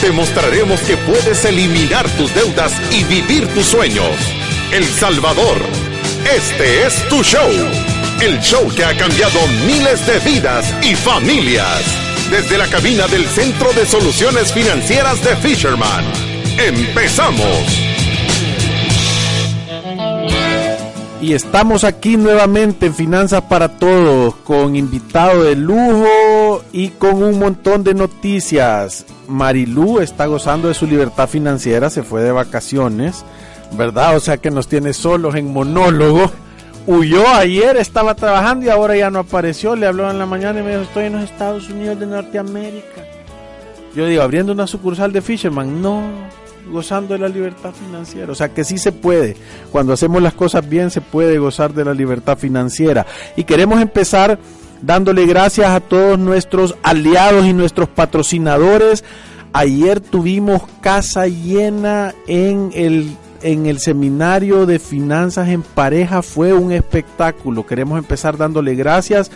Te mostraremos que puedes eliminar tus deudas y vivir tus sueños. El Salvador, este es tu show. El show que ha cambiado miles de vidas y familias. Desde la cabina del Centro de Soluciones Financieras de Fisherman. ¡Empezamos! Y estamos aquí nuevamente en Finanzas para Todos con invitado de lujo y con un montón de noticias. Marilú está gozando de su libertad financiera, se fue de vacaciones, ¿verdad? O sea que nos tiene solos en monólogo. Huyó ayer, estaba trabajando y ahora ya no apareció. Le habló en la mañana y me dijo, estoy en los Estados Unidos de Norteamérica. Yo digo, abriendo una sucursal de Fisherman. No, gozando de la libertad financiera. O sea que sí se puede. Cuando hacemos las cosas bien se puede gozar de la libertad financiera. Y queremos empezar dándole gracias a todos nuestros aliados y nuestros patrocinadores. Ayer tuvimos casa llena en el en el seminario de finanzas en pareja fue un espectáculo. Queremos empezar dándole gracias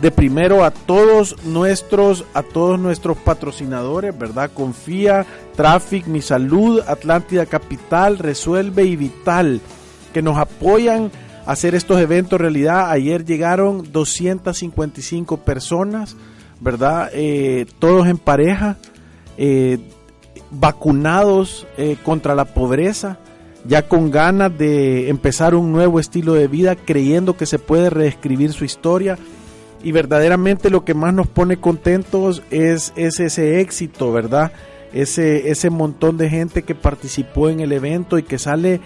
de primero a todos nuestros a todos nuestros patrocinadores, ¿verdad? Confía, Traffic, Mi Salud, Atlántida Capital, Resuelve y Vital que nos apoyan hacer estos eventos realidad. Ayer llegaron 255 personas, ¿verdad? Eh, todos en pareja, eh, vacunados eh, contra la pobreza ya con ganas de empezar un nuevo estilo de vida, creyendo que se puede reescribir su historia y verdaderamente lo que más nos pone contentos es, ese éxito, ¿verdad? Ese, ese montón de gente que participó en el evento y que sale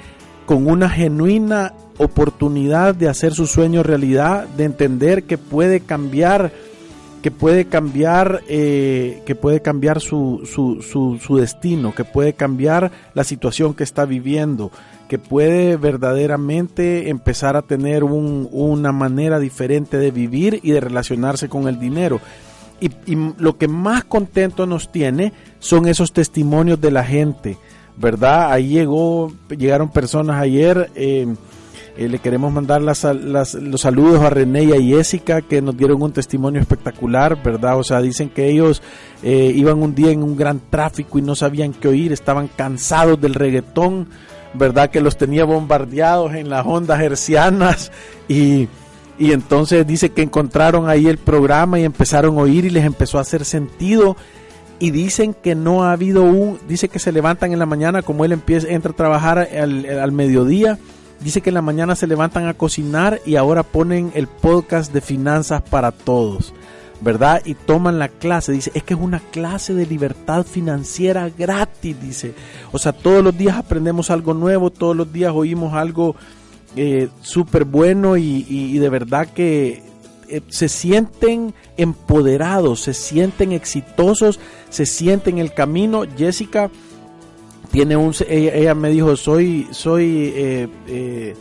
con una genuina oportunidad de hacer su sueño realidad, de entender que puede cambiar, que puede cambiar, eh, que puede cambiar su, su, su, su destino, que puede cambiar la situación que está viviendo que puede verdaderamente empezar a tener una manera diferente de vivir y de relacionarse con el dinero. Y, lo que más contento nos tiene son esos testimonios de la gente, ¿verdad? Ahí llegó, llegaron personas ayer. Eh, eh, le queremos mandar las, los saludos a René y a Jessica que nos dieron un testimonio espectacular, ¿verdad? O sea, dicen que ellos eh, iban un día en un gran tráfico y no sabían qué oír, estaban cansados del reggaetón, ¿verdad? Que los tenía bombardeados en las ondas hercianas y, y entonces dice que encontraron ahí el programa y empezaron a oír y les empezó a hacer sentido y dicen que no ha habido un, dice que se levantan en la mañana como él empieza, entra a trabajar al, al mediodía, dice que en la mañana se levantan a cocinar y ahora ponen el podcast de finanzas para todos. ¿verdad? Y toman la clase, dice, es que es una clase de libertad financiera gratis, dice. O sea, todos los días aprendemos algo nuevo, todos los días oímos algo eh, súper bueno y, de verdad que eh, se sienten empoderados, se sienten exitosos, se sienten el camino. Jessica tiene un, ella, me dijo, soy, soy, eh,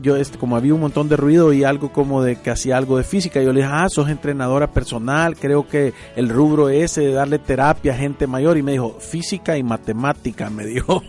yo este, como había un montón de ruido y algo como de que hacía algo de física, yo le dije, ah, sos entrenadora personal, creo que el rubro ese de darle terapia a gente mayor y me dijo, física y matemática, me dijo.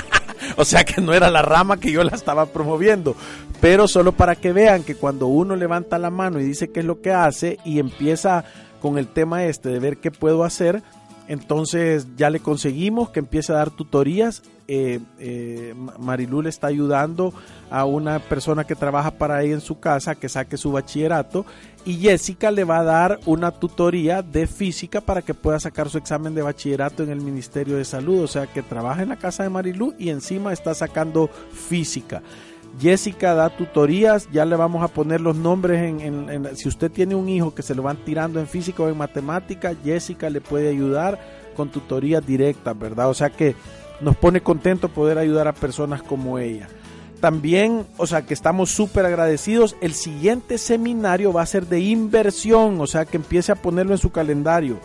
o sea que no era la rama que yo la estaba promoviendo, pero solo para que vean que cuando uno levanta la mano y dice qué es lo que hace y empieza con el tema este de ver qué puedo hacer, entonces ya le conseguimos que empiece a dar tutorías. Eh, eh, Marilu le está ayudando a una persona que trabaja para ella en su casa que saque su bachillerato y Jessica le va a dar una tutoría de física para que pueda sacar su examen de bachillerato en el Ministerio de Salud. O sea que trabaja en la casa de Marilu y encima está sacando física. Jessica da tutorías, ya le vamos a poner los nombres en, si usted tiene un hijo que se lo van tirando en física o en matemática, Jessica le puede ayudar con tutorías directas, ¿verdad? O sea que nos pone contento poder ayudar a personas como ella. También, o sea que estamos súper agradecidos. El siguiente seminario va a ser de inversión, o sea que empiece a ponerlo en su calendario.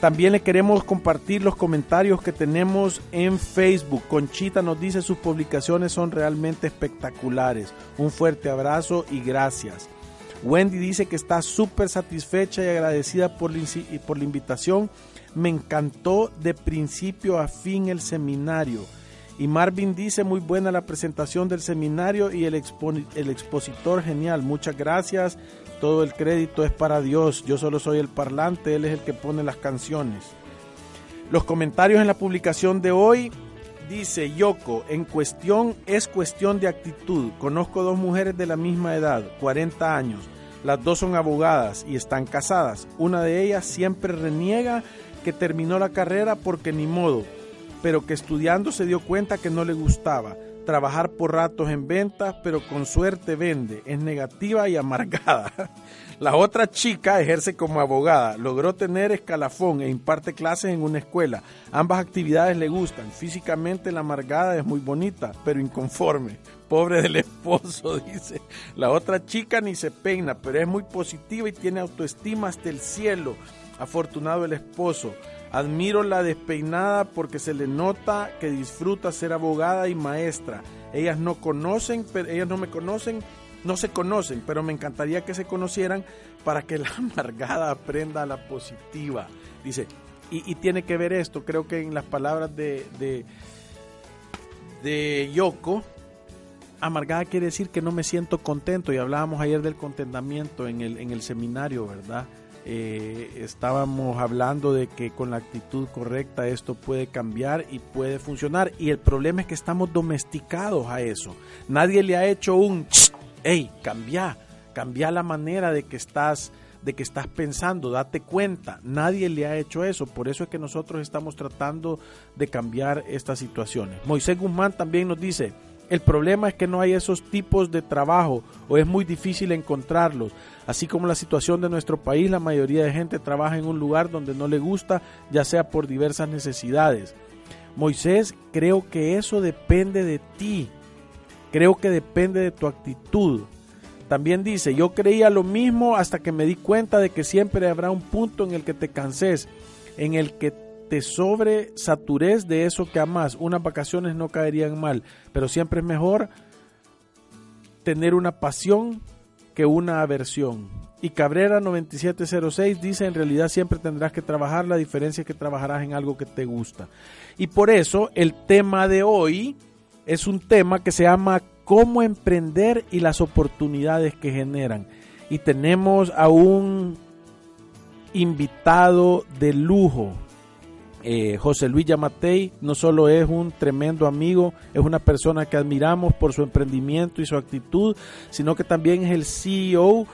También le queremos compartir los comentarios que tenemos en Facebook. Conchita nos dice sus publicaciones son realmente espectaculares. Un fuerte abrazo y gracias. Wendy dice que está súper satisfecha y agradecida por la, invitación. Me encantó de principio a fin el seminario. Y Marvin dice, muy buena la presentación del seminario y el expositor genial. Muchas gracias. Todo el crédito es para Dios. Yo solo soy el parlante, Él es el que pone las canciones. Los comentarios en la publicación de hoy dice Yoko, en cuestión es cuestión de actitud. Conozco dos mujeres de la misma edad, 40 años. Las dos son abogadas y están casadas. Una de ellas siempre reniega que terminó la carrera porque ni modo, pero que estudiando se dio cuenta que no le gustaba trabajar por ratos en ventas, pero con suerte vende, es negativa y amargada. La otra chica ejerce como abogada, logró tener escalafón e imparte clases en una escuela. Ambas actividades le gustan. Físicamente la amargada es muy bonita, pero inconforme. Pobre del esposo, dice. La otra chica ni se peina, pero es muy positiva y tiene autoestima hasta el cielo. Afortunado el esposo. Admiro la despeinada porque se le nota que disfruta ser abogada y maestra. Ellas no conocen, pero ellas no me conocen, no se conocen, pero me encantaría que se conocieran para que la amargada aprenda a la positiva. Dice, y, tiene que ver esto, creo que en las palabras de, de, de Yoko, amargada quiere decir que no me siento contento y hablábamos ayer del contentamiento en el, en el seminario, ¿verdad? Eh, estábamos hablando de que con la actitud correcta esto puede cambiar y puede funcionar. Y el problema es que estamos domesticados a eso. Nadie le ha hecho un, hey, cambia, cambia la manera de que estás de que estás pensando, date cuenta, nadie le ha hecho eso, por eso es que nosotros estamos tratando de cambiar estas situaciones. Moisés Guzmán también nos dice, el problema es que no hay esos tipos de trabajo o es muy difícil encontrarlos. Así como la situación de nuestro país, la mayoría de gente trabaja en un lugar donde no le gusta, ya sea por diversas necesidades. Moisés, creo que eso depende de ti. Creo que depende de tu actitud. También dice, yo creía lo mismo hasta que me di cuenta de que siempre habrá un punto en el que te canses, en el que te sobresatures de eso que amas. Unas vacaciones no caerían mal, pero siempre es mejor tener una pasión que una aversión. Y Cabrera 9706 dice, en realidad siempre tendrás que trabajar, la diferencia es que trabajarás en algo que te gusta. Y por eso el tema de hoy es un tema que se llama cómo emprender y las oportunidades que generan. Y tenemos a un invitado de lujo, eh, José Luis Yamatei no solo es un tremendo amigo, es una persona que admiramos por su emprendimiento y su actitud, sino que también es el CEO,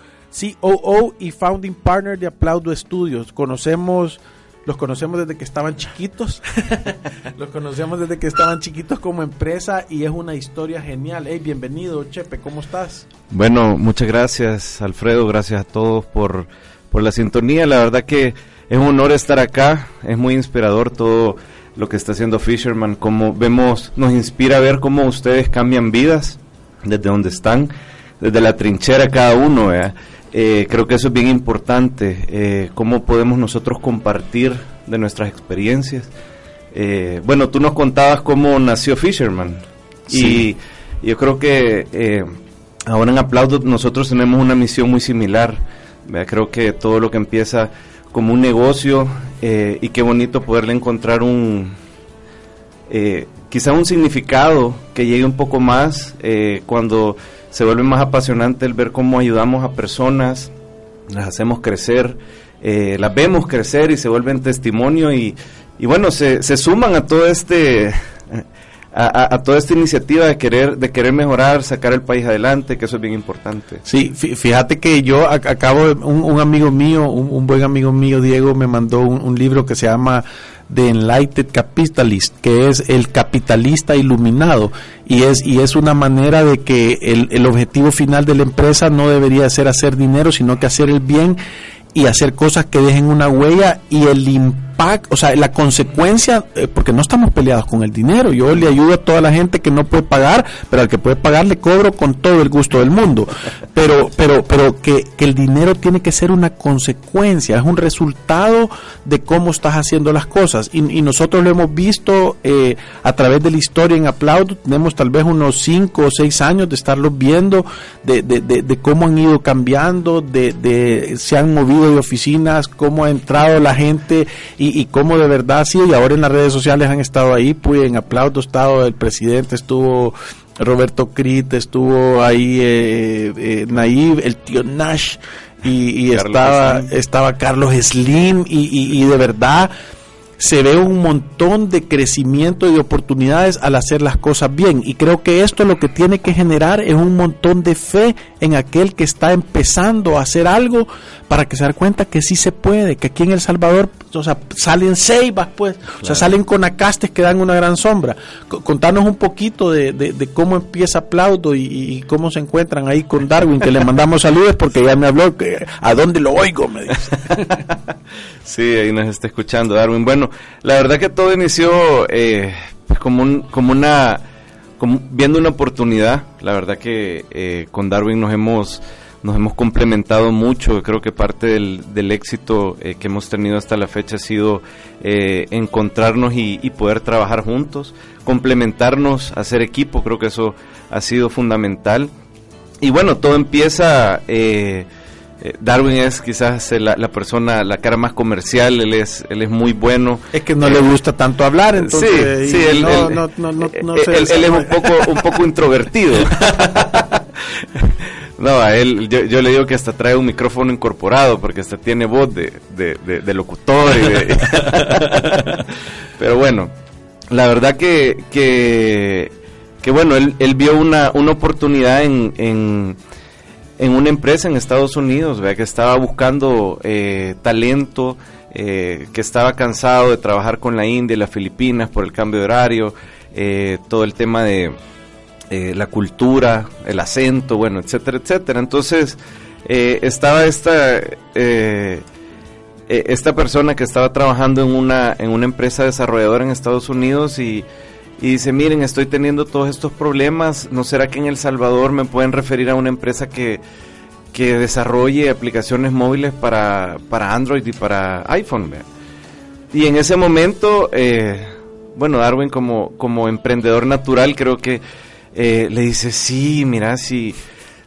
COO y founding partner de Aplaudo Studios. Conocemos los conocemos desde que estaban chiquitos. los conocemos desde que estaban chiquitos como empresa y es una historia genial. Hey, bienvenido, Chepe, ¿cómo estás? Bueno, muchas gracias, Alfredo. Gracias a todos por, por la sintonía. La verdad que es un honor estar acá, es muy inspirador todo lo que está haciendo Fisherman, como vemos, nos inspira a ver cómo ustedes cambian vidas desde donde están, desde la trinchera cada uno. Eh, creo que eso es bien importante, eh, cómo podemos nosotros compartir de nuestras experiencias. Eh, bueno, tú nos contabas cómo nació Fisherman y yo creo que eh, ahora en Aplaudo nosotros tenemos una misión muy similar. Creo que todo lo que empieza como un negocio eh, y qué bonito poderle encontrar un eh, quizá un significado que llegue un poco más eh, cuando se vuelve más apasionante el ver cómo ayudamos a personas las hacemos crecer las vemos crecer y se vuelven testimonio y, y bueno se, se suman a todo este a, toda esta iniciativa de querer de querer mejorar, sacar el país adelante, que eso es bien importante. Sí, fíjate que yo acabo, un, un amigo mío, un, buen amigo mío, Diego, me mandó un, libro que se llama The Enlightened Capitalist, que es el capitalista iluminado, y es, y es una manera de que el, el objetivo final de la empresa no debería ser hacer dinero, sino que hacer el bien y hacer cosas que dejen una huella y el impacto impacto, o sea, la consecuencia, eh, porque no estamos peleados con el dinero. Yo le ayudo a toda la gente que no puede pagar, pero al que puede pagar le cobro con todo el gusto del mundo. Pero, pero, pero que, que el dinero tiene que ser una consecuencia, es un resultado de cómo estás haciendo las cosas. Y, nosotros lo hemos visto eh, a través de la historia en Aplaudo, tenemos tal vez unos 5 o 6 años de estarlos viendo, de, de, de, de cómo han ido cambiando, de, de se han movido de oficinas, cómo ha entrado la gente y, y cómo de verdad sí, y ahora en las redes sociales han estado ahí, pues en Aplaudo estado el presidente, estuvo Roberto Crit, estuvo ahí eh, eh, Naive, el tío Nash, y, y estaba, estaba Carlos Slim, y, y, y de verdad se ve un montón de crecimiento y de oportunidades al hacer las cosas bien. Y creo que esto lo que tiene que generar es un montón de fe en aquel que está empezando a hacer algo para que se dé cuenta que sí se puede, que aquí en El Salvador o sea, salen ceibas, pues, claro. o sea, salen con acastes que dan una gran sombra. Contanos un poquito de, de, de cómo empieza Aplaudo y, y, cómo se encuentran ahí con Darwin, que le mandamos saludos porque ya me habló que a dónde lo oigo, me dice. sí, ahí nos está escuchando Darwin. Bueno, la verdad que todo inició eh, como, un, como una, como viendo una oportunidad. La verdad que eh, con Darwin nos hemos nos hemos complementado mucho. Creo que parte del, del éxito eh, que hemos tenido hasta la fecha ha sido eh, encontrarnos y, y, poder trabajar juntos, complementarnos, hacer equipo. Creo que eso ha sido fundamental. Y bueno, todo empieza. Eh, Darwin es quizás la, la, persona, la cara más comercial, él es, él es muy bueno. Es que no le gusta tanto hablar, entonces. Sí, sí, él, no, él, no, no, no, no él, él es un poco, un poco introvertido. No, a él, yo, yo, le digo que hasta trae un micrófono incorporado, porque hasta tiene voz de, de, de, de locutor. Pero bueno, la verdad que, que, que bueno, él, él, vio una, una oportunidad en, en, en, una empresa en Estados Unidos, ¿verdad? que estaba buscando eh, talento, eh, que estaba cansado de trabajar con la India y las Filipinas por el cambio de horario, eh, todo el tema de eh, la cultura, el acento, bueno, etcétera, etcétera. Entonces, estaba esta, esta persona que estaba trabajando en una, en una empresa desarrolladora en Estados Unidos y, y, dice, miren, estoy teniendo todos estos problemas, ¿no será que en El Salvador me pueden referir a una empresa que, que desarrolle aplicaciones móviles para, para Android y para iPhone? Y en ese momento, bueno, Darwin como, como emprendedor natural creo que eh, le dice, sí, mira, si,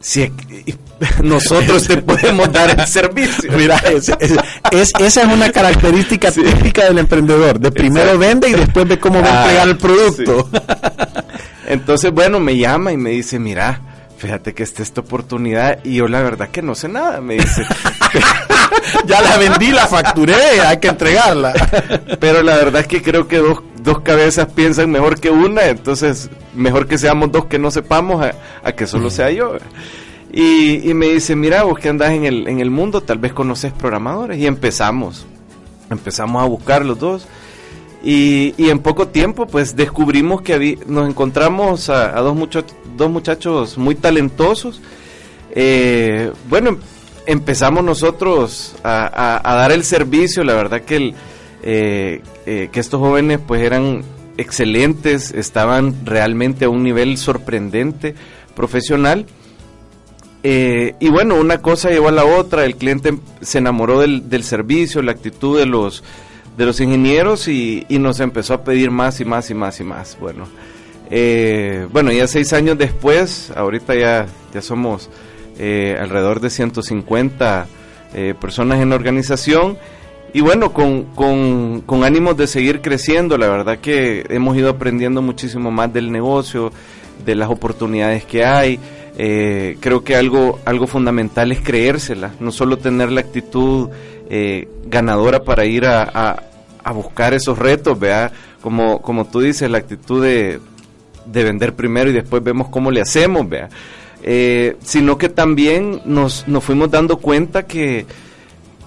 si nosotros te podemos dar el servicio. Mira, es, es, es, esa es una característica sí. típica del emprendedor. De primero Exacto. vende y después ve cómo va a entregar el producto. Sí. Entonces, bueno, me llama y me dice, mira, fíjate que está esta oportunidad y yo la verdad que no sé nada, me dice. ya la vendí, la facturé, hay que entregarla. Pero la verdad es que creo que dos, dos cabezas piensan mejor que una, entonces mejor que seamos dos que no sepamos a, a que solo sea yo. Y, y, me dice, mira, vos que andás en el, en el mundo, tal vez conoces programadores. Y empezamos, empezamos a buscar los dos. Y, en poco tiempo, pues descubrimos que había, nos encontramos a, dos, muchachos, dos muchachos muy talentosos. Eh, bueno, empezamos nosotros a, dar el servicio, la verdad que, eh, eh, que estos jóvenes pues eran excelentes, estaban realmente a un nivel sorprendente, profesional. Y bueno, una cosa llevó a la otra, el cliente se enamoró del servicio, la actitud de los, de los ingenieros y, y, nos empezó a pedir más y más y más y más. Bueno, eh, bueno ya seis años después, ahorita ya, ya somos eh, alrededor de 150 eh, personas en la organización. Y bueno, con, con, con, ánimos de seguir creciendo, la verdad que hemos ido aprendiendo muchísimo más del negocio, de las oportunidades que hay. Creo que algo, algo fundamental es creérsela, no solo tener la actitud eh, ganadora para ir a, a, buscar esos retos, vea, como, como tú dices, la actitud de, de vender primero y después vemos cómo le hacemos, vea. Eh, sino que también nos, nos fuimos dando cuenta que,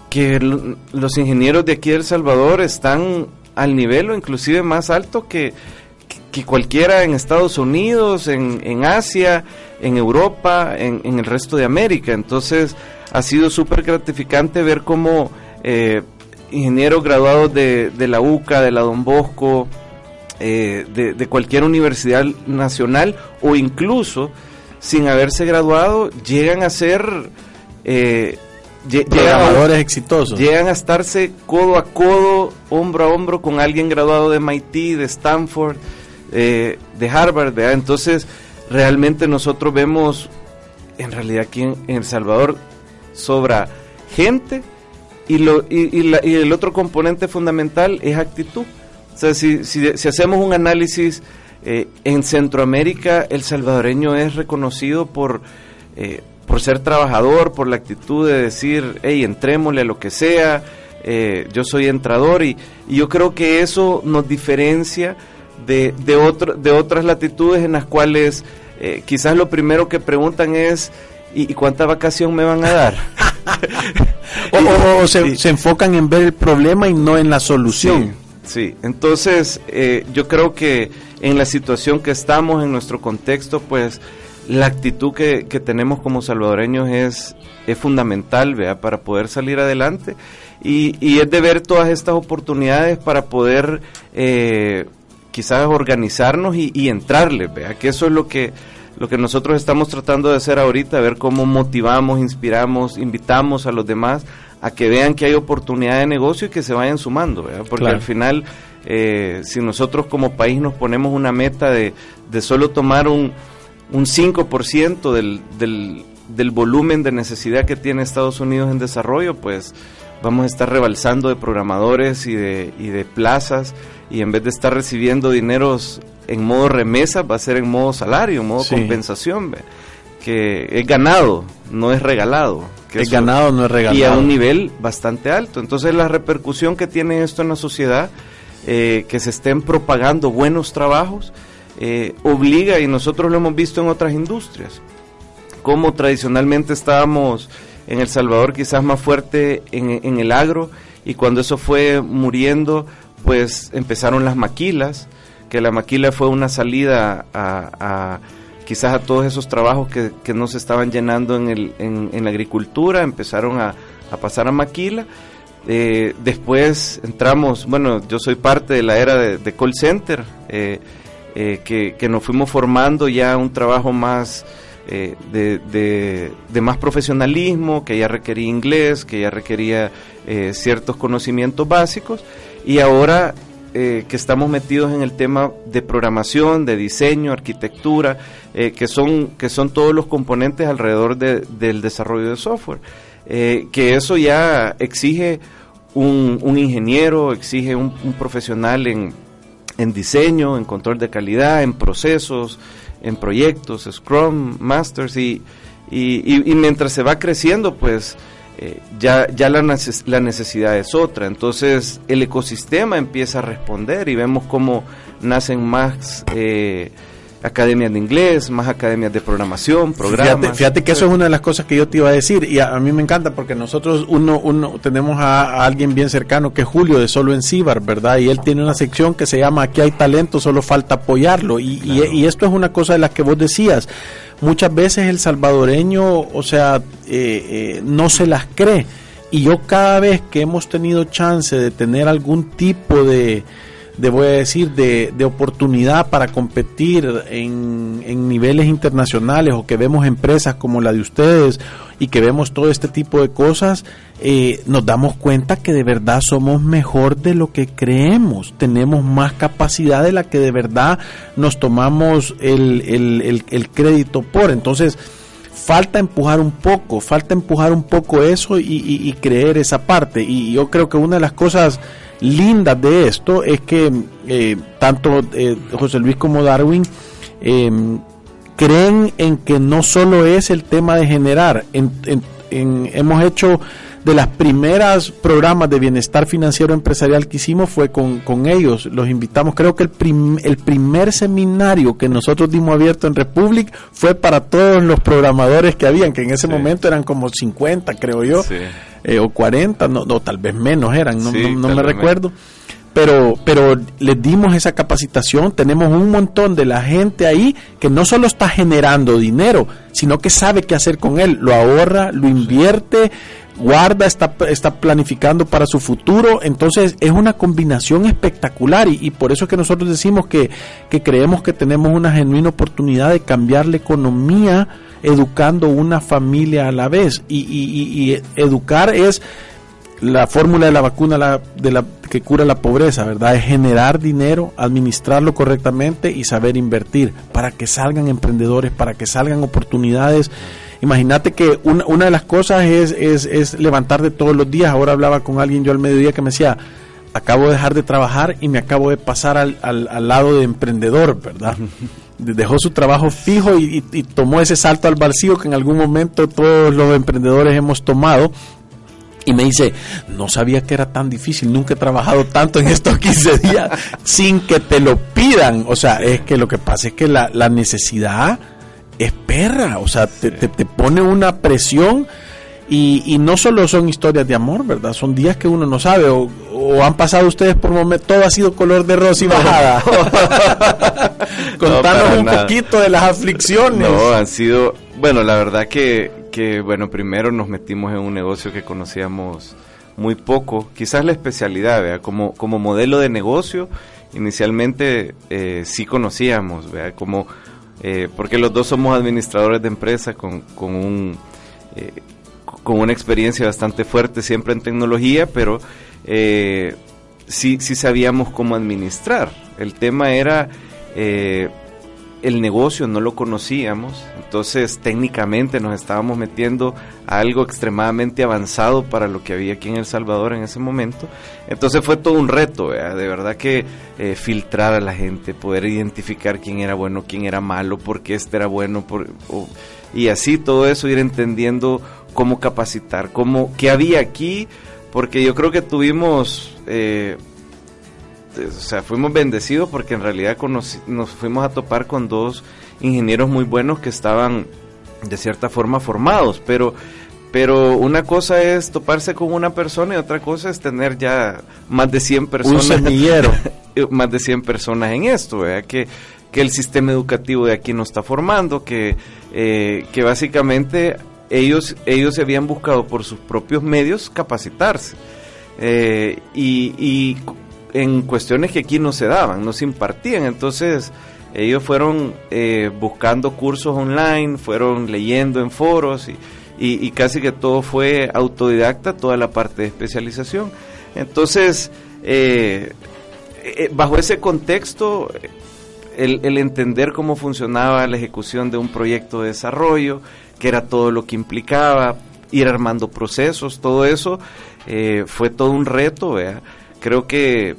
que los ingenieros de aquí de El Salvador están al nivel o inclusive más alto que, que cualquiera en Estados Unidos, en, en Asia, en Europa, en, en, el resto de América. Entonces ha sido súper gratificante ver cómo eh, ingenieros graduados de, la UCA, de la Don Bosco, eh, de, cualquier universidad nacional o incluso sin haberse graduado llegan a ser eh, programadores exitosos. Llegan a estarse codo a codo, hombro a hombro con alguien graduado de MIT, de Stanford, eh, de Harvard. Entonces, realmente nosotros vemos, en realidad aquí en, El Salvador, sobra gente y, lo, y, el otro componente fundamental es actitud. O sea, si, si, hacemos un análisis eh, en Centroamérica, el salvadoreño es reconocido por... Eh, por ser trabajador, por la actitud de decir, hey, entrémosle a lo que sea, eh, yo soy entrador y, yo creo que eso nos diferencia de, de, de otras latitudes en las cuales quizás lo primero que preguntan es, ¿y, cuánta vacación me van a dar? o, se, enfocan en ver el problema y no en la solución. Sí, entonces eh, yo creo que en la situación que estamos, en nuestro contexto, pues la actitud que, tenemos como salvadoreños es, es fundamental ¿vea? para poder salir adelante y, y, es de ver todas estas oportunidades para poder eh, quizás organizarnos y, y entrarle, ¿vea? que eso es lo que, lo que nosotros estamos tratando de hacer ahorita, ver cómo motivamos, inspiramos, invitamos a los demás a que vean que hay oportunidad de negocio y que se vayan sumando, porque al final, eh, si nosotros como país nos ponemos una meta de, de solo tomar un un 5% del, del, del volumen de necesidad que tiene Estados Unidos en desarrollo, pues vamos a estar rebalsando de programadores y de, y de plazas y en vez de estar recibiendo dineros en modo remesa, va a ser en modo salario, en modo compensación, que es ganado, no es regalado. Que es ganado, no es regalado. Y a un nivel bastante alto. Entonces la repercusión que tiene esto en la sociedad, eh, que se estén propagando buenos trabajos, eh, obliga, y nosotros lo hemos visto en otras industrias, como tradicionalmente estábamos en El Salvador quizás más fuerte en, el agro, y cuando eso fue muriendo, pues empezaron las maquilas, que la maquila fue una salida a, quizás a todos esos trabajos que, que no se estaban llenando en, el, en, la agricultura, empezaron a, pasar a maquila. Eh, después entramos, bueno, yo soy parte de la era de, call center, eh, eh, que, nos fuimos formando ya un trabajo más eh, de, más profesionalismo, que ya requería inglés, que ya requería eh, ciertos conocimientos básicos, y ahora que estamos metidos en el tema de programación, de diseño, arquitectura, que, son, que son todos los componentes alrededor del desarrollo de software, que eso ya exige un, ingeniero, exige un profesional en en diseño, en control de calidad, en procesos, en proyectos, Scrum, Masters y, y, mientras se va creciendo, pues eh, ya, ya la, la, necesidad es otra. Entonces el ecosistema empieza a responder y vemos cómo nacen más... Eh, academias de inglés, más academias de programación, programas. Fíjate, que eso es una de las cosas que yo te iba a decir y a, mí me encanta porque nosotros uno, uno tenemos a, alguien bien cercano que es Julio de Solo en Cibar, ¿verdad? Y él tiene una sección que se llama Aquí hay talento, solo falta apoyarlo. Y, y, esto es una cosa de las que vos decías. Muchas veces el salvadoreño, o sea, eh, eh, no se las cree. Y yo cada vez que hemos tenido chance de tener algún tipo de de voy a decir, de, de oportunidad para competir en, en, niveles internacionales o que vemos empresas como la de ustedes y que vemos todo este tipo de cosas, eh, nos damos cuenta que de verdad somos mejor de lo que creemos, tenemos más capacidad de la que de verdad nos tomamos el, el, el, crédito por. Entonces, falta empujar un poco, falta empujar un poco eso y, y, y creer esa parte. Y yo creo que una de las cosas lindas de esto es que eh, tanto eh, José Luis como Darwin em, creen en que no solo es el tema de generar, hemos hecho de las primeras programas de bienestar financiero empresarial que hicimos fue con, ellos, los invitamos, creo que el, el primer seminario que nosotros dimos abierto en Republic fue para todos los programadores que habían, que en ese momento eran como 50 creo yo. Eh, o 40, no, no, tal vez menos eran, no, no, me recuerdo. Pero, pero les dimos esa capacitación, tenemos un montón de la gente ahí que no solo está generando dinero, sino que sabe qué hacer con él, lo ahorra, lo invierte, guarda, está, está planificando para su futuro. Entonces es una combinación espectacular y, por eso es que nosotros decimos que, que creemos que tenemos una genuina oportunidad de cambiar la economía educando una familia a la vez. Y, y, y educar es la fórmula de la vacuna la, de la, que cura la pobreza, ¿verdad? Es generar dinero, administrarlo correctamente y saber invertir para que salgan emprendedores, para que salgan oportunidades. Imagínate que una, una de las cosas es, es, es levantar de todos los días. Ahora hablaba con alguien yo al mediodía que me decía, acabo de dejar de trabajar y me acabo de pasar al, al, lado de emprendedor, ¿verdad? Dejó su trabajo fijo y, y, tomó ese salto al vacío que en algún momento todos los emprendedores hemos tomado y me dice, no sabía que era tan difícil, nunca he trabajado tanto en estos 15 días sin que te lo pidan. O sea, es que lo que pasa es que la, la necesidad es perra, o sea, te, te, pone una presión y, y, no solo son historias de amor, ¿verdad? Son días que uno no sabe o, o han pasado ustedes por momentos, todo ha sido color de rosa y bajada. Contanos un poquito de las aflicciones. No, han sido, bueno, la verdad que que, bueno, primero nos metimos en un negocio que conocíamos muy poco, quizás la especialidad, ¿vea? Como, como modelo de negocio, inicialmente eh, sí conocíamos, ¿vea? Como, eh, porque los dos somos administradores de empresas con, con, un, eh, con una experiencia bastante fuerte siempre en tecnología, pero eh, sí, sí sabíamos cómo administrar. El tema era el negocio no lo conocíamos, entonces técnicamente nos estábamos metiendo a algo extremadamente avanzado para lo que había aquí en El Salvador en ese momento. Entonces fue todo un reto, de verdad que eh, filtrar a la gente, poder identificar quién era bueno, quién era malo, por qué este era bueno, por, y así todo eso ir entendiendo cómo capacitar, cómo, qué había aquí, porque yo creo que tuvimos... Eh, o sea, fuimos bendecidos porque en realidad nos fuimos a topar con dos ingenieros muy buenos que estaban de cierta forma formados, pero pero una cosa es toparse con una persona y otra cosa es tener ya más de 100 personas. más de 100 personas en esto, Que, que el sistema educativo de aquí no está formando, que, eh, que básicamente ellos, ellos habían buscado por sus propios medios capacitarse. Eh, y, y en cuestiones que aquí no se daban, no se impartían. Entonces ellos fueron eh, buscando cursos online, fueron leyendo en foros y, y, casi que todo fue autodidacta, toda la parte de especialización. Entonces, eh, bajo ese contexto, el, entender cómo funcionaba la ejecución de un proyecto de desarrollo, que era todo lo que implicaba, ir armando procesos, todo eso, fue todo un reto, ¿vea? creo que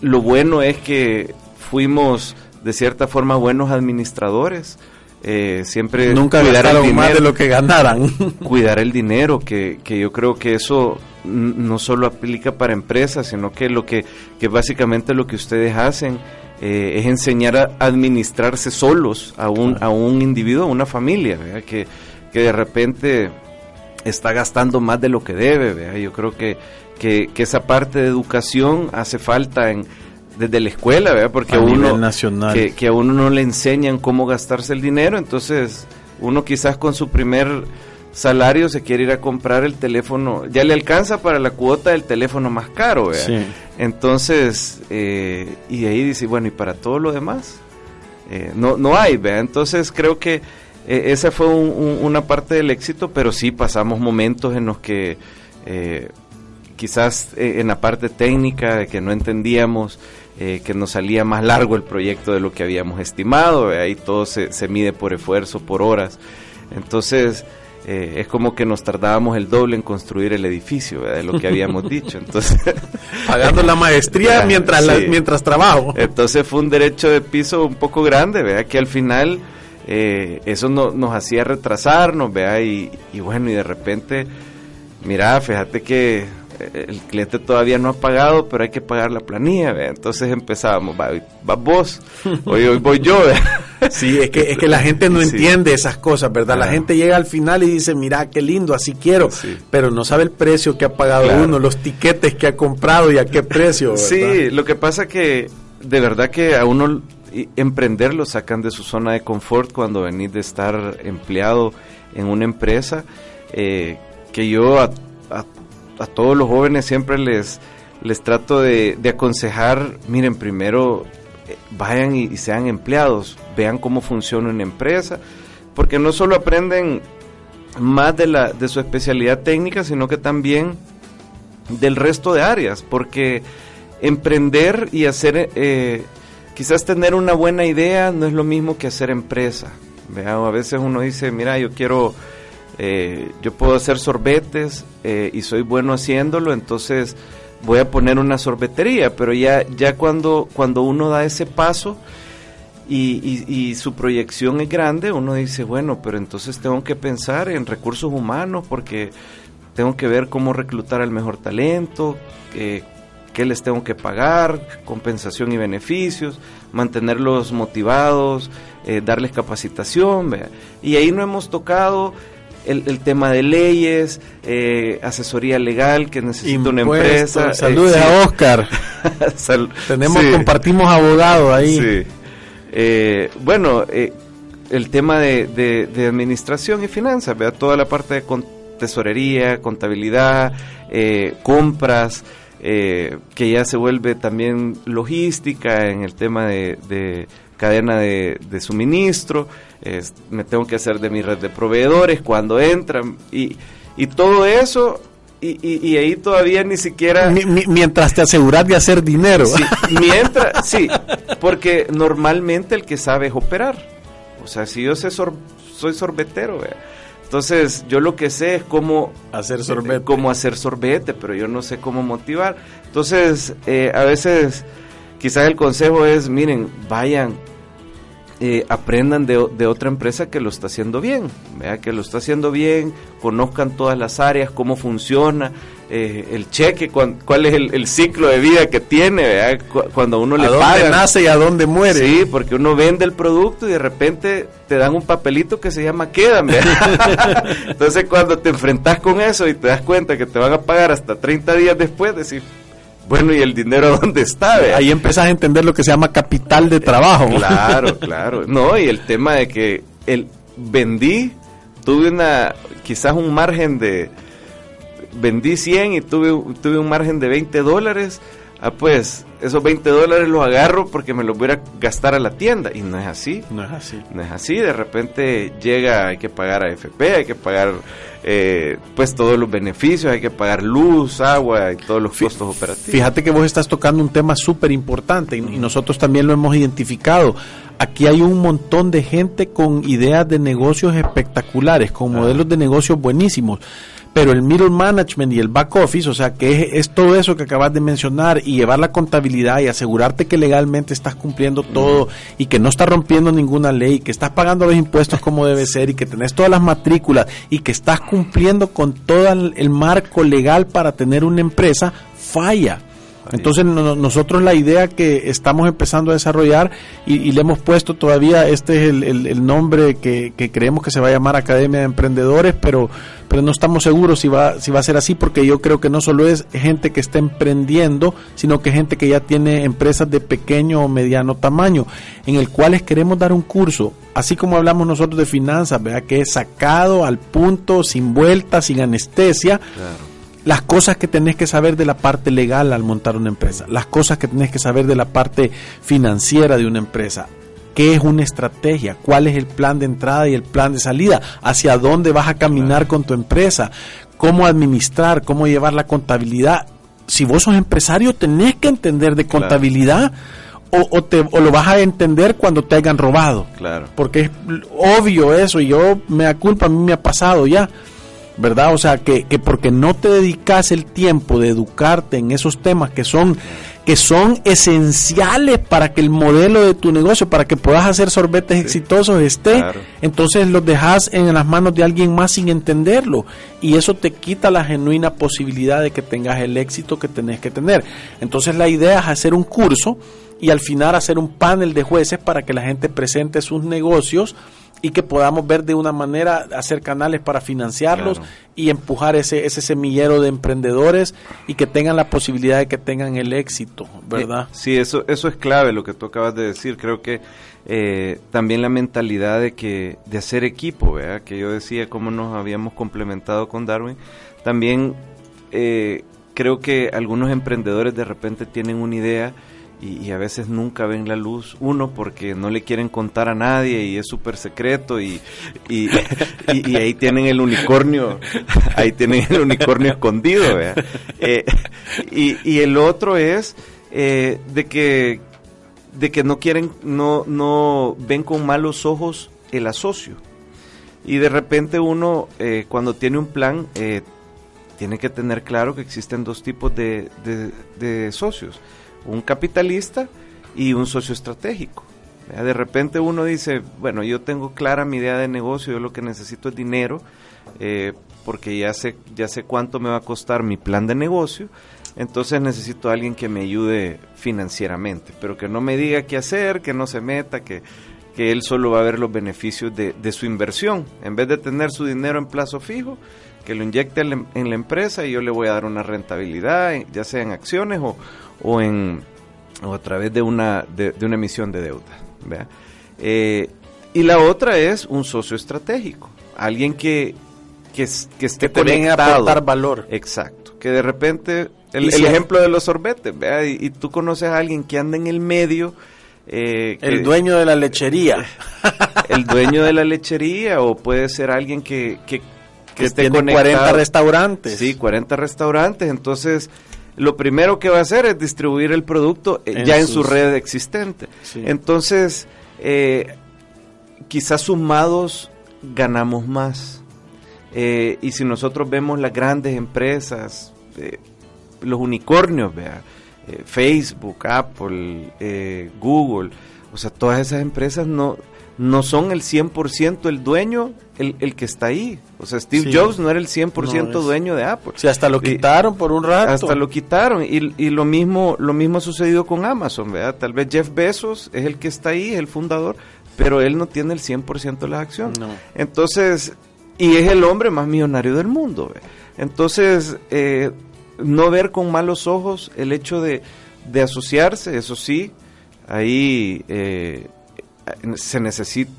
lo bueno es que fuimos de cierta forma buenos administradores. Eh, siempre nunca cuidar el dinero, más de lo que ganaran. cuidar el dinero, que, que yo creo que eso no solo aplica para empresas, sino que lo que, que básicamente lo que ustedes hacen eh, es enseñar a administrarse solos a un, a un individuo, a una familia, Que, que de repente está gastando más de lo que debe. Yo creo que que, esa parte de educación hace falta en, desde la escuela, ¿verdad? Porque a, uno nacional. Que, a uno no le enseñan cómo gastarse el dinero, entonces uno quizás con su primer salario se quiere ir a comprar el teléfono, ya le alcanza para la cuota del teléfono más caro, ¿verdad? Entonces, eh, y ahí dice, bueno, ¿y para todo lo demás? Eh, no, no hay, ¿verdad? Entonces creo que eh, esa fue una parte del éxito, pero sí pasamos momentos en los que quizás eh, en la parte técnica de que no entendíamos eh, que nos salía más largo el proyecto de lo que habíamos estimado, eh, ahí todo se, se, mide por esfuerzo, por horas, entonces es como que nos tardábamos el doble en construir el edificio de lo que habíamos dicho, entonces pagando la maestría mientras mientras trabajo, entonces fue un derecho de piso un poco grande, vea que al final eso no, nos hacía retrasarnos, vea y, y bueno y de repente mira, fíjate que el cliente todavía no ha pagado, pero hay que pagar la planilla, entonces empezábamos, va, vos, hoy, hoy voy yo. Sí, es que, es que la gente no entiende esas cosas, ¿verdad? La gente llega al final y dice, mira, qué lindo, así quiero, pero no sabe el precio que ha pagado uno, los tiquetes que ha comprado y a qué precio. Sí, lo que pasa que de verdad que a uno emprender lo sacan de su zona de confort cuando venís de estar empleado en una empresa, eh, que yo a, todos los jóvenes siempre les, les trato de, aconsejar, miren, primero eh, vayan y, sean empleados, vean cómo funciona una empresa, porque no solo aprenden más de, la, de su especialidad técnica, sino que también del resto de áreas, porque emprender y hacer, eh, quizás tener una buena idea no es lo mismo que hacer empresa. A veces uno dice, mira, yo quiero, eh, yo puedo hacer sorbetes eh, y soy bueno haciéndolo, entonces voy a poner una sorbetería, pero ya, ya cuando, cuando uno da ese paso y, y, su proyección es grande, uno dice, bueno, pero entonces tengo que pensar en recursos humanos porque tengo que ver cómo reclutar al mejor talento, eh, qué les tengo que pagar, compensación y beneficios, mantenerlos motivados, eh, darles capacitación. Y ahí no hemos tocado el, tema de leyes, eh, asesoría legal que necesita una empresa. Saludos a Oscar. Tenemos, compartimos abogado ahí. bueno, el tema de, de, administración y finanzas, vea toda la parte de tesorería, contabilidad, eh, compras, eh, que ya se vuelve también logística en el tema de, cadena de, suministro, me tengo que hacer de mi red de proveedores cuando entran y, y todo eso y, ahí todavía ni siquiera... mientras te aseguras de hacer dinero. Sí, mientras, sí, porque normalmente el que sabe es operar. O sea, si yo sé soy sorbetero, entonces, yo lo que sé es cómo hacer sorbete, cómo hacer sorbete, pero yo no sé cómo motivar. Entonces, eh, a veces quizás el consejo es, miren, vayan, eh, aprendan de, de, otra empresa que lo está haciendo bien, vea que lo está haciendo bien, conozcan todas las áreas, cómo funciona, eh, el cheque, cuál es el, ciclo de vida que tiene, cuando uno le paga. dónde nace y a dónde muere. Sí, porque uno vende el producto y de repente te dan un papelito que se llama quédame. Entonces cuando te enfrentas con eso y te das cuenta que te van a pagar hasta 30 días después, decir, bueno, ¿y el dinero dónde está? Ahí empezás a entender lo que se llama capital de trabajo. Claro, claro. No, y el tema de que el vendí, tuve una, quizás un margen de, vendí 100 y tuve, tuve un margen de 20 dólares, ah, pues esos 20 dólares los agarro porque me los voy a gastar a la tienda. Y no es así. No es así. No es así. De repente llega, hay que pagar a FP, hay que pagar eh, pues todos los beneficios, hay que pagar luz, agua y todos los costos operativos. Fíjate que vos estás tocando un tema súper importante y, y nosotros también lo hemos identificado. Aquí hay un montón de gente con ideas de negocios espectaculares, con modelos de negocios buenísimos pero el middle management y el back office, o sea, que es, todo eso que acabas de mencionar y llevar la contabilidad y asegurarte que legalmente estás cumpliendo todo y que no estás rompiendo ninguna ley, que estás pagando los impuestos como debe ser y que tenés todas las matrículas y que estás cumpliendo con todo el marco legal para tener una empresa, falla. Entonces nosotros la idea que estamos empezando a desarrollar y, le hemos puesto todavía, este es el, nombre que, creemos que se va a llamar Academia de Emprendedores, pero, pero no estamos seguros si va, si va a ser así porque yo creo que no solo es gente que está emprendiendo, sino que gente que ya tiene empresas de pequeño o mediano tamaño, en el cual queremos dar un curso, así como hablamos nosotros de finanzas, ¿verdad? que es sacado al punto, sin vuelta, sin anestesia. Claro las cosas que tenés que saber de la parte legal al montar una empresa, las cosas que tenés que saber de la parte financiera de una empresa, qué es una estrategia, cuál es el plan de entrada y el plan de salida, hacia dónde vas a caminar con tu empresa, cómo administrar, cómo llevar la contabilidad. Si vos sos empresario, tenés que entender de contabilidad. O, te, o, lo vas a entender cuando te hayan robado. Claro. Porque es obvio eso y yo me da culpa, a mí me ha pasado ya. ¿Verdad? O sea, que, que, porque no te dedicas el tiempo de educarte en esos temas que son, que son esenciales para que el modelo de tu negocio, para que puedas hacer sorbetes exitosos esté, entonces los dejas en las manos de alguien más sin entenderlo. Y eso te quita la genuina posibilidad de que tengas el éxito que tenés que tener. Entonces la idea es hacer un curso y al final hacer un panel de jueces para que la gente presente sus negocios y que podamos ver de una manera, hacer canales para financiarlos y empujar ese, ese semillero de emprendedores y que tengan la posibilidad de que tengan el éxito, ¿verdad? Sí, eso, eso es clave lo que tú acabas de decir. Creo que eh, también la mentalidad de que de hacer equipo, ¿verdad? Que yo decía cómo nos habíamos complementado con Darwin. También eh, creo que algunos emprendedores de repente tienen una idea y, a veces nunca ven la luz. Uno, porque no le quieren contar a nadie y es súper secreto y, y, ahí tienen el unicornio, ahí tienen el unicornio escondido. Eh, y, el otro es eh, de que de que no quieren, no, no ven con malos ojos el asocio. Y de repente uno, eh, cuando tiene un plan, eh, tiene que tener claro que existen dos tipos de, de, socios, un capitalista y un socio estratégico. De repente uno dice, bueno, yo tengo clara mi idea de negocio, yo lo que necesito es dinero, eh, porque ya sé, ya sé cuánto me va a costar mi plan de negocio, entonces necesito a alguien que me ayude financieramente, pero que no me diga qué hacer, que no se meta, que, que él solo va a ver los beneficios de, de, su inversión. En vez de tener su dinero en plazo fijo, que lo inyecte en la empresa y yo le voy a dar una rentabilidad, ya sea en acciones o, o, en, o a través de una, de, una emisión de deuda. Eh, y la otra es un socio estratégico, alguien que, que, que esté que a aportar valor. Exacto, que de repente el, ejemplo de los sorbetes, Y, tú conoces a alguien que anda en el medio. Eh, el dueño de la lechería. El dueño de la lechería, o puede ser alguien que, que, que, esté tiene 40 restaurantes. Sí, 40 restaurantes. Entonces, lo primero que va a hacer es distribuir el producto eh, ya en su red existente. Entonces, eh, quizás sumados ganamos más. y si nosotros vemos las grandes empresas, los unicornios, vea, eh, Facebook, Apple, eh, Google, o sea, todas esas empresas no, no son el 100% el dueño el, el, que está ahí. O sea, Steve Jobs no era el 100% dueño de Apple. Sí, hasta lo quitaron por un rato. Hasta lo quitaron. Y, y, lo mismo lo mismo ha sucedido con Amazon, ¿verdad? Tal vez Jeff Bezos es el que está ahí, es el fundador, pero él no tiene el 100% de las acciones. Entonces, y es el hombre más millonario del mundo. Entonces, eh, no ver con malos ojos el hecho de, de asociarse, eso sí, ahí eh, se necesita,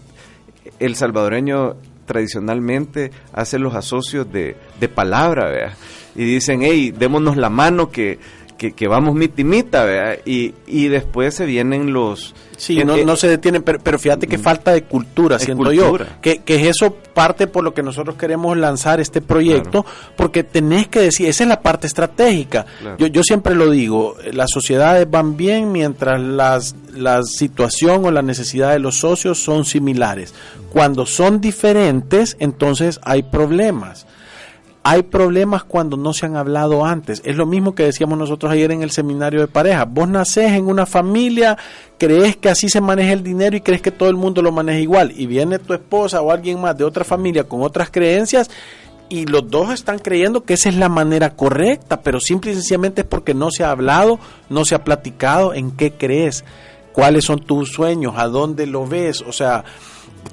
el salvadoreño tradicionalmente hace los asocios de, de palabra, y dicen, hey, démonos la mano que, que, que vamos mitimita, ¿vea? Y, y después se vienen los Sí, no, no se detienen, pero, fíjate que mm. falta de cultura, siento yo. Que, que eso parte por lo que nosotros queremos lanzar este proyecto, porque tenés que decir, esa es la parte estratégica. Yo, yo siempre lo digo, las sociedades van bien mientras las, la situación o la necesidad de los socios son similares. Cuando son diferentes, entonces hay problemas hay problemas cuando no se han hablado antes. Es lo mismo que decíamos nosotros ayer en el seminario de pareja. Vos nacés en una familia, crees que así se maneja el dinero y crees que todo el mundo lo maneja igual. Y viene tu esposa o alguien más de otra familia con otras creencias y los dos están creyendo que esa es la manera correcta, pero simple y sencillamente es porque no se ha hablado, no se ha platicado en qué crees, cuáles son tus sueños, a dónde lo ves. O sea,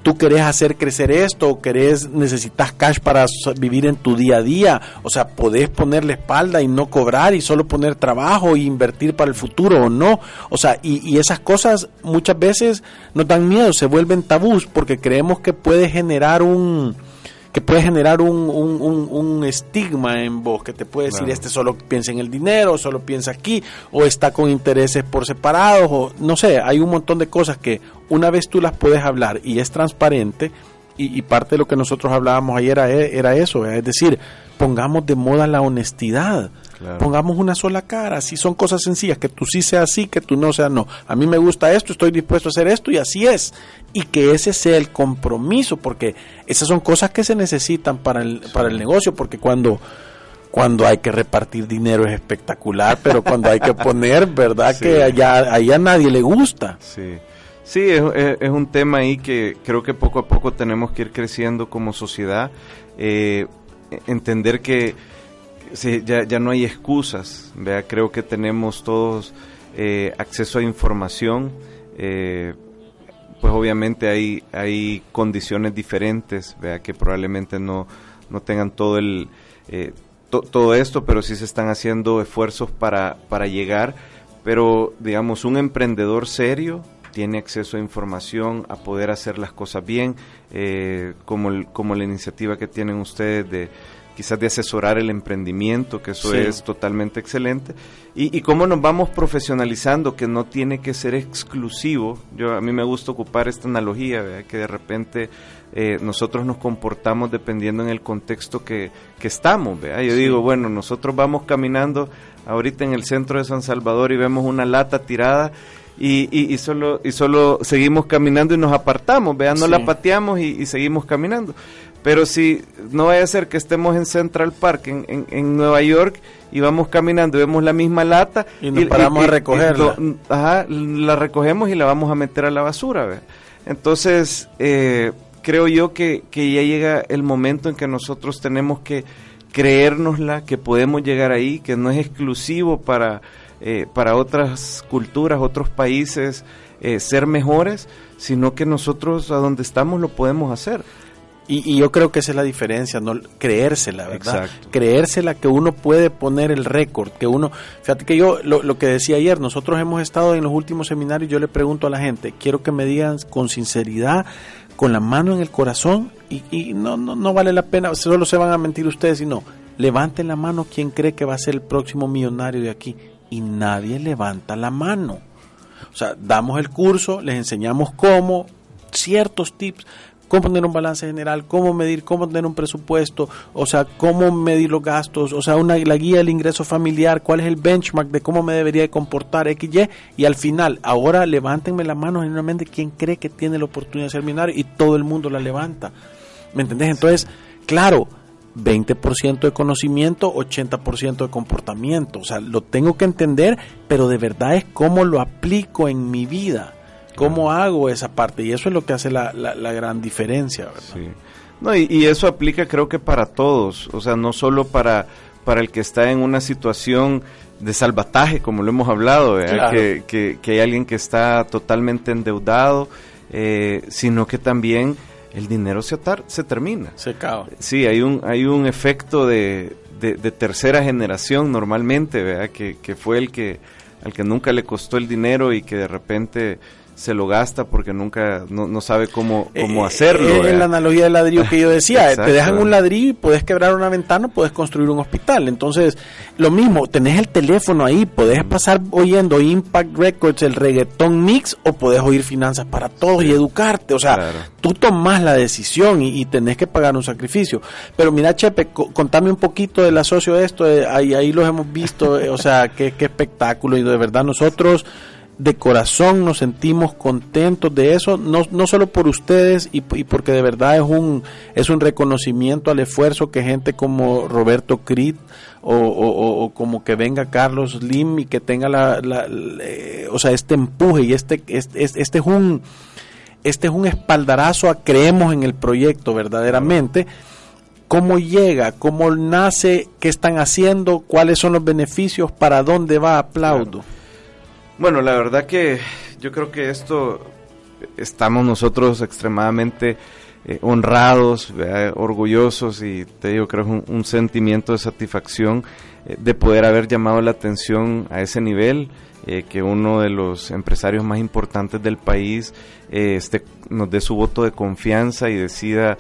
tú querés hacer crecer esto, o querés, necesitas cash para vivir en tu día a día, o sea, podés poner la espalda y no cobrar y solo poner trabajo e invertir para el futuro o no, o sea, y, y esas cosas muchas veces nos dan miedo, se vuelven tabús porque creemos que puede generar un, que puede generar un, un, un, estigma en vos, que te puede decir, este solo piensa en el dinero, solo piensa aquí, o está con intereses por separados, o no sé, hay un montón de cosas que una vez tú las puedes hablar y es transparente, y, y parte de lo que nosotros hablábamos ayer era, era eso, es decir, pongamos de moda la honestidad. Pongamos una sola cara, si son cosas sencillas, que tú sí seas así, que tú no seas no. A mí me gusta esto, estoy dispuesto a hacer esto y así es. Y que ese sea el compromiso, porque esas son cosas que se necesitan para el, para el negocio, porque cuando cuando hay que repartir dinero es espectacular, pero cuando hay que poner, ¿verdad? Que allá, allá nadie le gusta. Sí. Sí, es, es, un tema ahí que creo que poco a poco tenemos que ir creciendo como sociedad. Eh, entender que ya, ya, no hay excusas, ¿vea? creo que tenemos todos eh, acceso a información, eh, pues obviamente hay, hay condiciones diferentes, ¿vea? que probablemente no, no tengan todo el... Eh, todo esto, pero sí se están haciendo esfuerzos para, para llegar, pero digamos, un emprendedor serio tiene acceso a información, a poder hacer las cosas bien, como, como la iniciativa que tienen ustedes de, quizás de asesorar el emprendimiento, que eso es totalmente excelente, y, cómo nos vamos profesionalizando, que no tiene que ser exclusivo. Yo A mí me gusta ocupar esta analogía, que de repente eh, nosotros nos comportamos dependiendo en el contexto que, estamos. Yo digo, bueno, nosotros vamos caminando ahorita en el centro de San Salvador y vemos una lata tirada y, y, solo, y solo seguimos caminando y nos apartamos, vean, no la pateamos y, seguimos caminando. Pero si no vaya a ser que estemos en Central Park, en, en, Nueva York, y vamos caminando y vemos la misma lata. Y nos paramos a recogerla. ajá, la recogemos y la vamos a meter a la basura. Entonces, eh, creo yo que, que ya llega el momento en que nosotros tenemos que creérnosla, que podemos llegar ahí, que no es exclusivo para eh, para otras culturas, otros países, eh, ser mejores, sino que nosotros a donde estamos lo podemos hacer. Y, yo creo que esa es la diferencia, no creérsela, ¿verdad? Creérsela que uno puede poner el récord, que uno, fíjate que yo lo, lo, que decía ayer, nosotros hemos estado en los últimos seminarios, yo le pregunto a la gente, quiero que me digan con sinceridad, con la mano en el corazón, y, y no, no, no vale la pena, solo se van a mentir ustedes, sino levanten la mano quien cree que va a ser el próximo millonario de aquí y nadie levanta la mano. O sea, damos el curso, les enseñamos cómo, ciertos tips, cómo poner un balance general, cómo medir, cómo tener un presupuesto, o sea, cómo medir los gastos, o sea, una, la guía del ingreso familiar, cuál es el benchmark de cómo me debería comportar XY, y al final, ahora levántenme la mano generalmente quien cree que tiene la oportunidad de ser millonario y todo el mundo la levanta. ¿Me entendés? Entonces, claro, 20% de conocimiento, 80% de comportamiento. O sea, lo tengo que entender, pero de verdad es cómo lo aplico en mi vida, cómo hago esa parte. Y eso es lo que hace la, la, gran diferencia. Sí. No, y, eso aplica creo que para todos, o sea, no solo para, para el que está en una situación de salvataje, como lo hemos hablado, que, que, que, hay alguien que está totalmente endeudado, eh, sino que también el dinero se, atar, se termina. Se acaba. Sí, hay un, hay un efecto de, de, tercera generación normalmente, ¿verdad? Que, que fue el que al que nunca le costó el dinero y que de repente se lo gasta porque nunca no, sabe cómo, cómo eh, hacerlo. Es eh, la analogía del ladrillo que yo decía, te dejan un ladrillo y puedes quebrar una ventana, puedes construir un hospital. Entonces, lo mismo, tenés el teléfono ahí, puedes pasar oyendo Impact Records, el reggaetón mix, o puedes oír finanzas para todos y educarte. O sea, tú tomas la decisión y, tenés que pagar un sacrificio. Pero mira, Chepe, contame un poquito del asocio de esto, eh, ahí, ahí los hemos visto, o sea, qué, qué espectáculo y de verdad nosotros de corazón nos sentimos contentos de eso, no, no solo por ustedes y, porque de verdad es un, es un reconocimiento al esfuerzo que gente como Roberto Crit o, como que venga Carlos Lim y que tenga la, eh, o sea, este empuje y este, este, este, es un, este es un espaldarazo a creemos en el proyecto verdaderamente. Cómo llega, cómo nace, qué están haciendo, cuáles son los beneficios, para dónde va, aplaudo. Bueno, la verdad que yo creo que esto estamos nosotros extremadamente eh, honrados, orgullosos y te digo, creo que es un, sentimiento de satisfacción eh, de poder haber llamado la atención a ese nivel, eh, que uno de los empresarios más importantes del país este, nos dé su voto de confianza y decida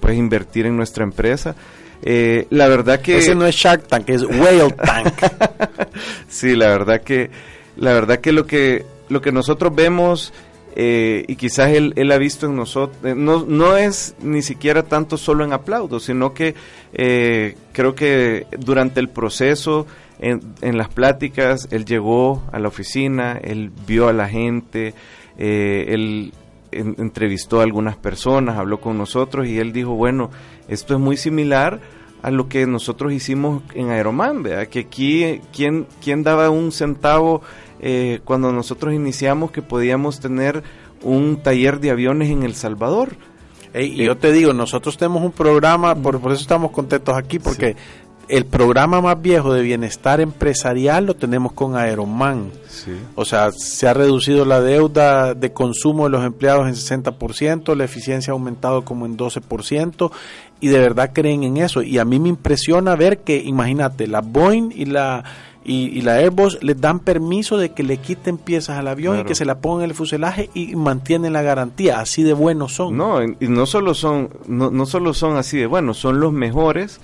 pues invertir en nuestra empresa. la verdad que... Ese no es Shark Tank, es Whale Tank. sí, la verdad que la verdad que lo que, lo que nosotros vemos eh, y quizás él, él, ha visto en nosotros, eh, no, no es ni siquiera tanto solo en aplausos, sino que eh, creo que durante el proceso, en, en, las pláticas, él llegó a la oficina, él vio a la gente, él entrevistó a algunas personas, habló con nosotros y él dijo, bueno, esto es muy similar a lo que nosotros hicimos en Aeroman, ¿verdad? que aquí, ¿quién, quién daba un centavo eh, cuando nosotros iniciamos que podíamos tener un taller de aviones en El Salvador. y yo te digo, nosotros tenemos un programa, por, eso estamos contentos aquí, porque el programa más viejo de bienestar empresarial lo tenemos con Aeroman. O sea, se ha reducido la deuda de consumo de los empleados en 60%, la eficiencia ha aumentado como en 12%, y de verdad creen en eso. Y a mí me impresiona ver que, imagínate, la Boeing y la y, la Airbus les dan permiso de que le quiten piezas al avión y que se la pongan en el fuselaje y mantienen la garantía. Así de buenos son. No, y no solo son, no, no solo son así de buenos, son los mejores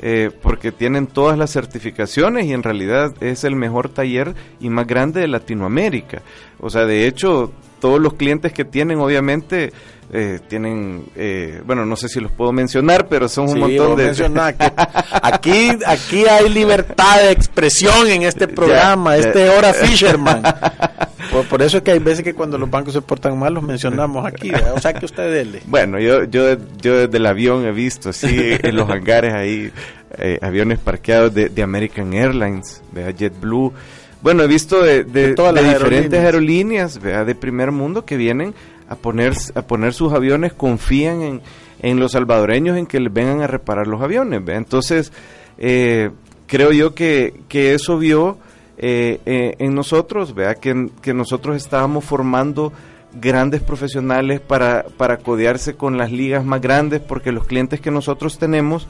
eh, porque tienen todas las certificaciones y en realidad es el mejor taller y más grande de Latinoamérica. O sea, de hecho, todos los clientes que tienen, obviamente, eh, tienen, eh, bueno, no sé si los puedo mencionar, pero son un montón de... aquí, aquí hay libertad de expresión en este programa, este Hora Fisherman. Por, eso es que hay veces que cuando los bancos se portan mal los mencionamos aquí, o sea que usted dele. Bueno, yo, yo, yo desde el avión he visto, sí, en los hangares ahí, eh, aviones parqueados de, American Airlines, de JetBlue. Bueno, he visto de, de, diferentes aerolíneas, de primer mundo que vienen a poner, a poner sus aviones, confían en, en los salvadoreños en que les vengan a reparar los aviones. Entonces, eh, creo yo que, que eso vio eh, eh, en nosotros, vea que, que, nosotros estábamos formando grandes profesionales para, para codearse con las ligas más grandes, porque los clientes que nosotros tenemos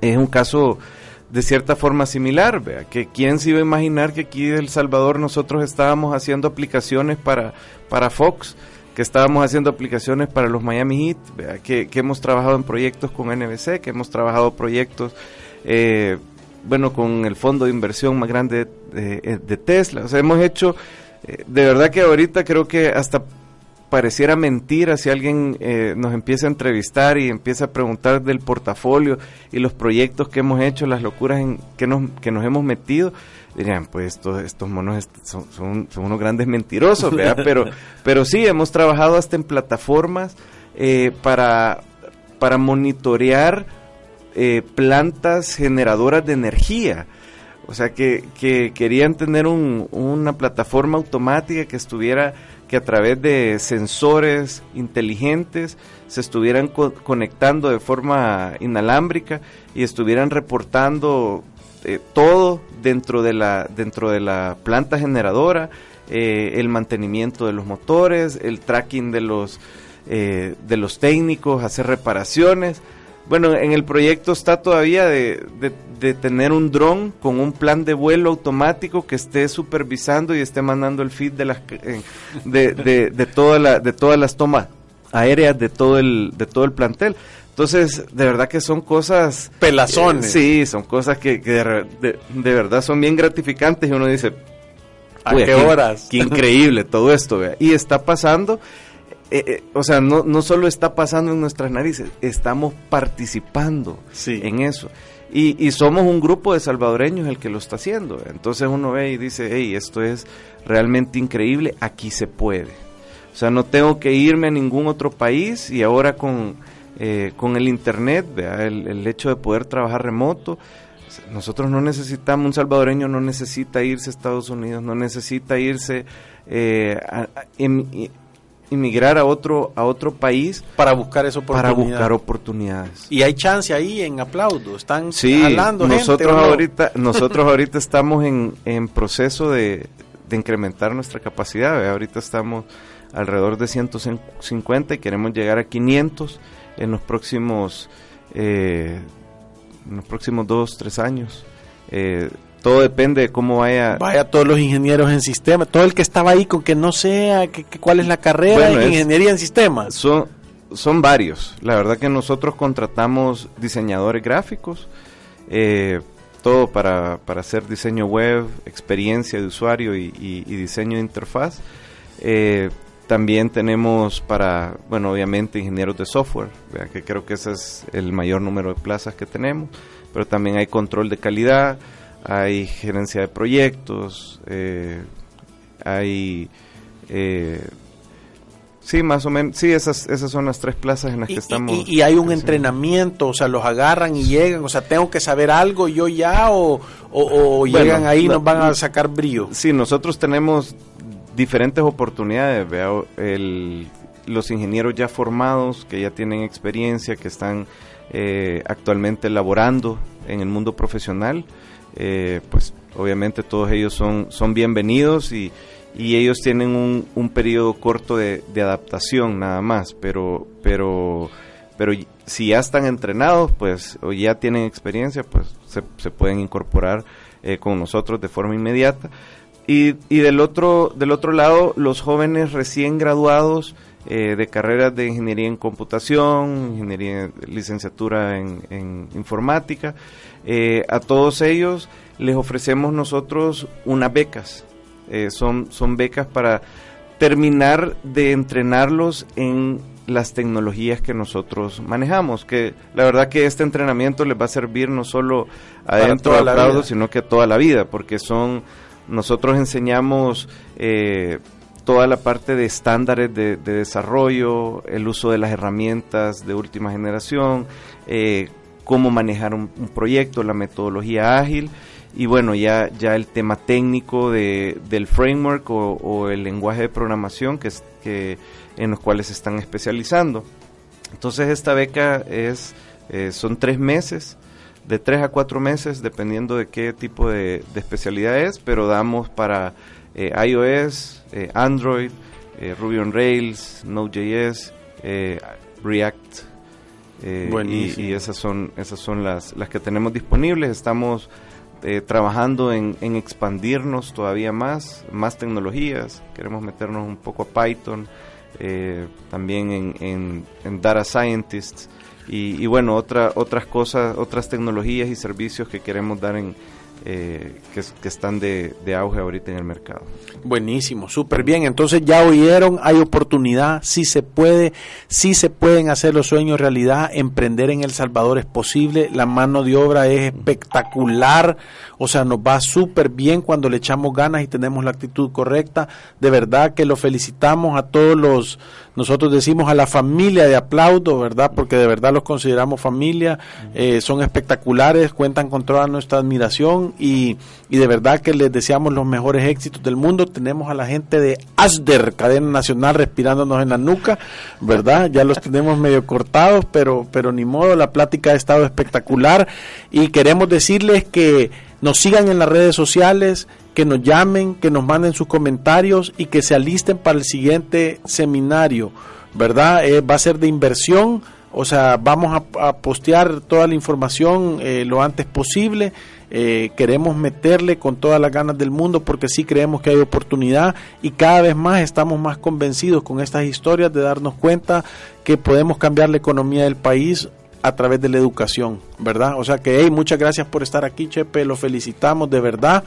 es un caso de cierta forma similar, vea, que quién se iba a imaginar que aquí en El Salvador nosotros estábamos haciendo aplicaciones para, para Fox, que estábamos haciendo aplicaciones para los Miami Heat, que, hemos trabajado en proyectos con NBC, que hemos trabajado proyectos, eh, bueno, con el fondo de inversión más grande de, Tesla. O sea, hemos hecho, eh, de verdad que ahorita creo que hasta pareciera mentira si alguien eh, nos empieza a entrevistar y empieza a preguntar del portafolio y los proyectos que hemos hecho, las locuras en que nos, que nos hemos metido dirían, pues estos, estos monos son, son, unos grandes mentirosos, ¿verdad? pero, pero sí, hemos trabajado hasta en plataformas eh, para, para monitorear eh, plantas generadoras de energía. O sea, que, que querían tener un, una plataforma automática que estuviera, que a través de sensores inteligentes se estuvieran conectando de forma inalámbrica y estuvieran reportando eh, todo dentro de la, dentro de la planta generadora, eh, el mantenimiento de los motores, el tracking de los, eh, de los técnicos, hacer reparaciones. Bueno, en el proyecto está todavía de, de, tener un dron con un plan de vuelo automático que esté supervisando y esté mandando el feed de las de, de, de, toda la, de todas las tomas aéreas de todo el de todo el plantel. Entonces, de verdad que son cosas... Pelazones. sí, son cosas que, de, verdad son bien gratificantes y uno dice... ¿A qué horas? Qué increíble todo esto, vea. Y está pasando, eh, eh, o sea, no, no solo está pasando en nuestras narices, estamos participando en eso. Y, y, somos un grupo de salvadoreños el que lo está haciendo. Entonces uno ve y dice, hey, esto es realmente increíble, aquí se puede. O sea, no tengo que irme a ningún otro país y ahora con eh, con el Internet, El, hecho de poder trabajar remoto. Nosotros no necesitamos, un salvadoreño no necesita irse a Estados Unidos, no necesita irse eh, a, inmigrar a otro a otro país para buscar eso para buscar oportunidades. Y hay chance ahí en aplaudo están hablando nosotros ahorita nosotros ahorita estamos en, en proceso de, de incrementar nuestra capacidad ahorita estamos alrededor de 150 y queremos llegar a 500 en los próximos, eh, en los próximos dos, tres años. Eh, todo depende de cómo vaya. Vaya todos los ingenieros en sistema, todo el que estaba ahí con que no sea que, cuál es la carrera de ingeniería en sistemas. Son, son varios. La verdad que nosotros contratamos diseñadores gráficos, eh, todo para, para, hacer diseño web, experiencia de usuario y, y diseño de interfaz. Eh, también tenemos para, bueno, obviamente ingenieros de software, que creo que ese es el mayor número de plazas que tenemos, pero también hay control de calidad, hay gerencia de proyectos, eh, hay... Eh, sí, más o menos, sí, esas, esas son las tres plazas en las que estamos. Y, hay un entrenamiento, o sea, los agarran y llegan, o sea, tengo que saber algo yo ya o, o, llegan ahí y nos van a sacar brillo. Sí, nosotros tenemos diferentes oportunidades. Veo el, los ingenieros ya formados, que ya tienen experiencia, que están eh, actualmente laborando en el mundo profesional, eh, pues obviamente todos ellos son, son bienvenidos y, y ellos tienen un, un periodo corto de, de, adaptación nada más, pero, pero, pero si ya están entrenados, pues, o ya tienen experiencia, pues se, se pueden incorporar eh, con nosotros de forma inmediata. Y, y, del, otro, del otro lado, los jóvenes recién graduados eh, de carreras de ingeniería en computación, ingeniería, licenciatura en, en informática, eh, a todos ellos les ofrecemos nosotros unas becas. Eh, son, son becas para terminar de entrenarlos en las tecnologías que nosotros manejamos, que la verdad que este entrenamiento les va a servir no solo adentro del lado, sino que toda la vida, porque son, nosotros enseñamos eh, toda la parte de estándares de, desarrollo, el uso de las herramientas de última generación, eh, cómo manejar un, proyecto, la metodología ágil y bueno, ya, ya el tema técnico de, del framework o, el lenguaje de programación que, es, que en los cuales se están especializando. Entonces esta beca es, eh, son tres meses, de tres a cuatro meses, dependiendo de qué tipo de, especialidad es, pero damos para eh, iOS, eh, Android, Ruby on Rails, Node.js, React. Y, y, esas son, esas son las, las que tenemos disponibles. Estamos trabajando en, en, expandirnos todavía más, más tecnologías. Queremos meternos un poco a Python, eh, también en, en, data scientists y, y, bueno, otra, otras cosas, otras tecnologías y servicios que queremos dar en, eh, que, están de, de, auge ahorita en el mercado. Buenísimo, súper bien. Entonces ya oyeron, hay oportunidad, sí se puede, sí se pueden hacer los sueños realidad, emprender en El Salvador es posible, la mano de obra es espectacular, o sea, nos va súper bien cuando le echamos ganas y tenemos la actitud correcta. De verdad que lo felicitamos a todos los nosotros decimos a la familia de aplaudo, ¿verdad? Porque de verdad los consideramos familia, eh, son espectaculares, cuentan con toda nuestra admiración y, y, de verdad que les deseamos los mejores éxitos del mundo. Tenemos a la gente de ASDER, cadena nacional, respirándonos en la nuca, ¿verdad? Ya los tenemos medio cortados, pero, pero ni modo, la plática ha estado espectacular y queremos decirles que nos sigan en las redes sociales, que nos llamen, que nos manden sus comentarios y que se alisten para el siguiente seminario, ¿verdad? Eh, va a ser de inversión, o sea, vamos a, postear toda la información eh, lo antes posible. Eh, queremos meterle con todas las ganas del mundo porque sí creemos que hay oportunidad y cada vez más estamos más convencidos con estas historias de darnos cuenta que podemos cambiar la economía del país a través de la educación, ¿verdad? O sea que, hey, muchas gracias por estar aquí, Chepe, lo felicitamos de verdad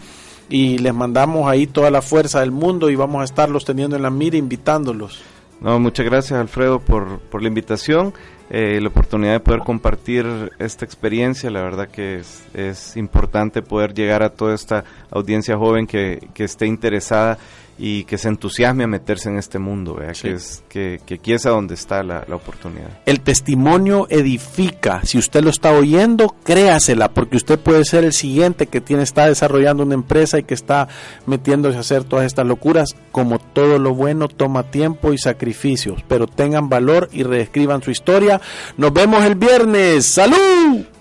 y les mandamos ahí toda la fuerza del mundo y vamos a estarlos teniendo en la mira, invitándolos. No, muchas gracias Alfredo por, por la invitación, eh, la oportunidad de poder compartir esta experiencia. La verdad que es, es importante poder llegar a toda esta audiencia joven que, que esté interesada y que se entusiasme a meterse en este mundo, que, es, que, que, aquí es a donde está la, la, oportunidad. El testimonio edifica, si usted lo está oyendo, créasela, porque usted puede ser el siguiente que tiene, está desarrollando una empresa y que está metiéndose a hacer todas estas locuras, como todo lo bueno toma tiempo y sacrificios, pero tengan valor y reescriban su historia. Nos vemos el viernes, ¡salud!